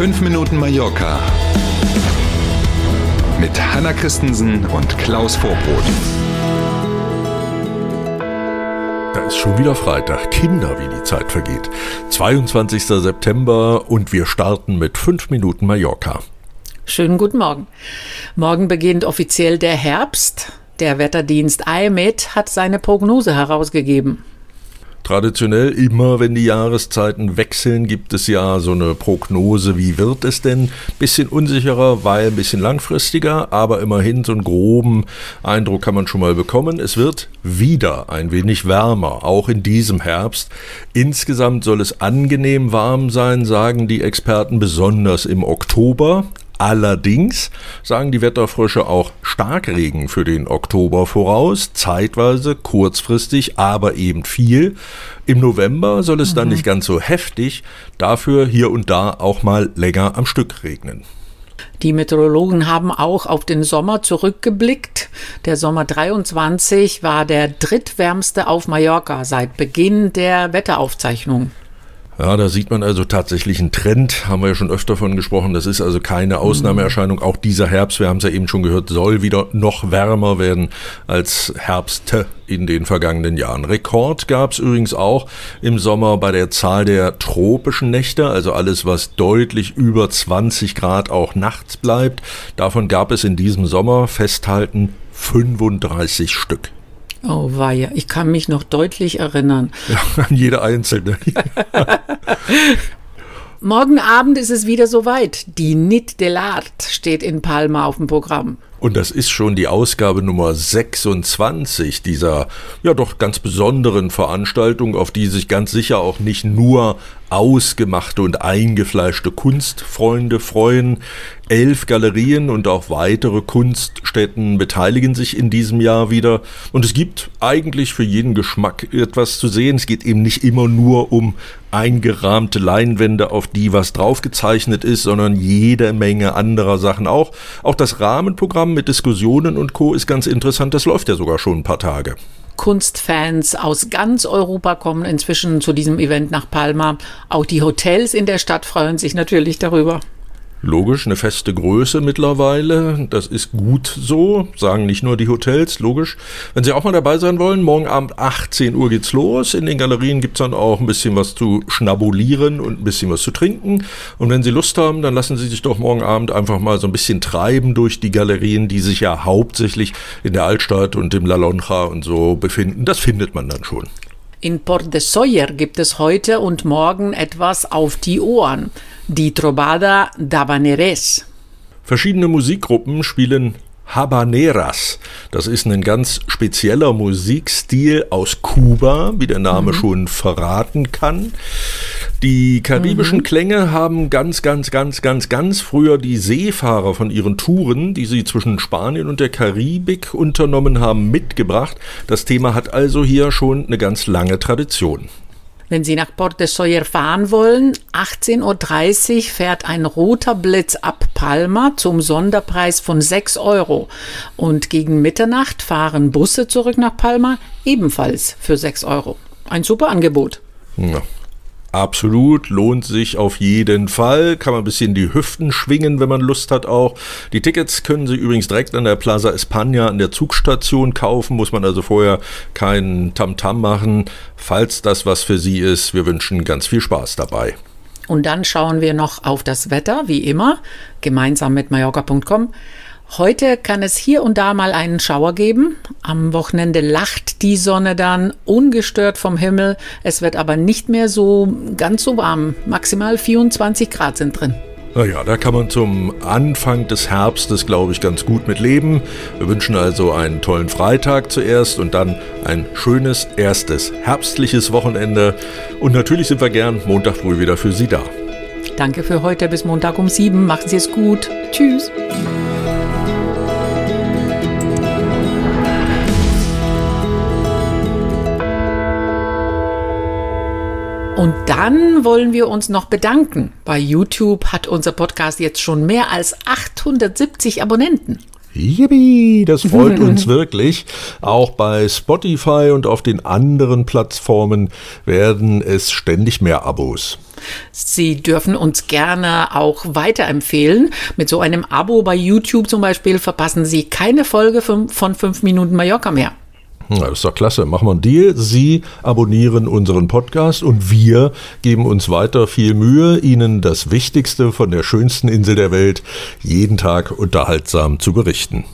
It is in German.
5 Minuten Mallorca mit Hanna Christensen und Klaus Vorbrot. Da ist schon wieder Freitag. Kinder, wie die Zeit vergeht. 22. September und wir starten mit 5 Minuten Mallorca. Schönen guten Morgen. Morgen beginnt offiziell der Herbst. Der Wetterdienst IMET hat seine Prognose herausgegeben. Traditionell immer, wenn die Jahreszeiten wechseln, gibt es ja so eine Prognose, wie wird es denn? Bisschen unsicherer, weil ein bisschen langfristiger, aber immerhin so einen groben Eindruck kann man schon mal bekommen. Es wird wieder ein wenig wärmer, auch in diesem Herbst. Insgesamt soll es angenehm warm sein, sagen die Experten, besonders im Oktober. Allerdings sagen die Wetterfrösche auch Starkregen für den Oktober voraus, zeitweise, kurzfristig, aber eben viel. Im November soll es mhm. dann nicht ganz so heftig, dafür hier und da auch mal länger am Stück regnen. Die Meteorologen haben auch auf den Sommer zurückgeblickt. Der Sommer 23 war der drittwärmste auf Mallorca seit Beginn der Wetteraufzeichnung. Ja, da sieht man also tatsächlich einen Trend, haben wir ja schon öfter von gesprochen. Das ist also keine Ausnahmeerscheinung. Auch dieser Herbst, wir haben es ja eben schon gehört, soll wieder noch wärmer werden als Herbste in den vergangenen Jahren. Rekord gab es übrigens auch im Sommer bei der Zahl der tropischen Nächte, also alles, was deutlich über 20 Grad auch nachts bleibt. Davon gab es in diesem Sommer, festhalten, 35 Stück. Oh weia, ich kann mich noch deutlich erinnern. Ja, an jede einzelne. Morgen Abend ist es wieder soweit. Die Nit de l'Art steht in Palma auf dem Programm. Und das ist schon die Ausgabe Nummer 26 dieser ja doch ganz besonderen Veranstaltung, auf die sich ganz sicher auch nicht nur ausgemachte und eingefleischte Kunstfreunde freuen. Elf Galerien und auch weitere Kunststätten beteiligen sich in diesem Jahr wieder. Und es gibt eigentlich für jeden Geschmack etwas zu sehen. Es geht eben nicht immer nur um eingerahmte Leinwände, auf die was draufgezeichnet ist, sondern jede Menge anderer Sachen auch. Auch das Rahmenprogramm mit Diskussionen und Co. ist ganz interessant. Das läuft ja sogar schon ein paar Tage. Kunstfans aus ganz Europa kommen inzwischen zu diesem Event nach Palma. Auch die Hotels in der Stadt freuen sich natürlich darüber. Logisch, eine feste Größe mittlerweile. Das ist gut so, sagen nicht nur die Hotels, logisch. Wenn Sie auch mal dabei sein wollen, morgen Abend 18 Uhr geht's los. In den Galerien gibt's dann auch ein bisschen was zu schnabulieren und ein bisschen was zu trinken. Und wenn Sie Lust haben, dann lassen Sie sich doch morgen Abend einfach mal so ein bisschen treiben durch die Galerien, die sich ja hauptsächlich in der Altstadt und im La Lonja und so befinden. Das findet man dann schon. In Port de Soyer gibt es heute und morgen etwas auf die Ohren. Die Trobada d'Habaneres. Verschiedene Musikgruppen spielen Habaneras. Das ist ein ganz spezieller Musikstil aus Kuba, wie der Name mhm. schon verraten kann. Die karibischen mhm. Klänge haben ganz, ganz, ganz, ganz, ganz früher die Seefahrer von ihren Touren, die sie zwischen Spanien und der Karibik unternommen haben, mitgebracht. Das Thema hat also hier schon eine ganz lange Tradition. Wenn Sie nach Port de Soyer fahren wollen, 18.30 Uhr fährt ein roter Blitz ab Palma zum Sonderpreis von 6 Euro. Und gegen Mitternacht fahren Busse zurück nach Palma, ebenfalls für 6 Euro. Ein super Angebot. Ja, Absolut, lohnt sich auf jeden Fall. Kann man ein bisschen die Hüften schwingen, wenn man Lust hat auch. Die Tickets können Sie übrigens direkt an der Plaza España an der Zugstation kaufen. Muss man also vorher keinen Tamtam machen. Falls das was für Sie ist, wir wünschen ganz viel Spaß dabei. Und dann schauen wir noch auf das Wetter, wie immer, gemeinsam mit Mallorca.com. Heute kann es hier und da mal einen Schauer geben. Am Wochenende lacht die Sonne dann ungestört vom Himmel. Es wird aber nicht mehr so ganz so warm. Maximal 24 Grad sind drin. Naja, da kann man zum Anfang des Herbstes, glaube ich, ganz gut mit leben. Wir wünschen also einen tollen Freitag zuerst und dann ein schönes erstes herbstliches Wochenende. Und natürlich sind wir gern Montag früh wieder für Sie da. Danke für heute. Bis Montag um sieben. Machen Sie es gut. Tschüss. Und dann wollen wir uns noch bedanken. Bei YouTube hat unser Podcast jetzt schon mehr als 870 Abonnenten. Yippie, das freut uns wirklich. Auch bei Spotify und auf den anderen Plattformen werden es ständig mehr Abos. Sie dürfen uns gerne auch weiterempfehlen. Mit so einem Abo bei YouTube zum Beispiel verpassen Sie keine Folge von 5 Minuten Mallorca mehr. Ja, das ist doch klasse. Machen wir einen Deal. Sie abonnieren unseren Podcast und wir geben uns weiter viel Mühe, Ihnen das Wichtigste von der schönsten Insel der Welt jeden Tag unterhaltsam zu berichten.